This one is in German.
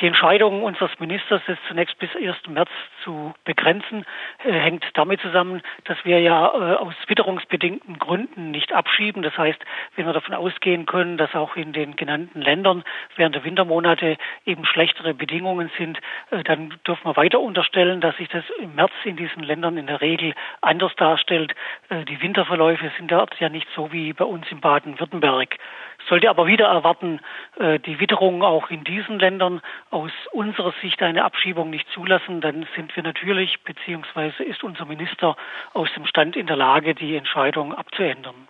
Die Entscheidung unseres Ministers, das zunächst bis 1. März zu begrenzen, äh, hängt damit zusammen, dass wir ja äh, aus witterungsbedingten Gründen nicht abschieben. Das heißt, wenn wir davon ausgehen können, dass auch in den genannten Ländern während der Wintermonate eben schlechtere Bedingungen sind, äh, dann dürfen wir weiter unterstellen, dass sich das im März in diesen Ländern in der Regel anders darstellt. Die Winterverläufe sind dort ja nicht so wie bei uns in Baden-Württemberg. Sollte aber wieder erwarten, äh, die Witterung auch in diesen Ländern aus unserer Sicht eine Abschiebung nicht zulassen, dann sind wir natürlich, beziehungsweise ist unser Minister aus dem Stand in der Lage, die Entscheidung abzuändern.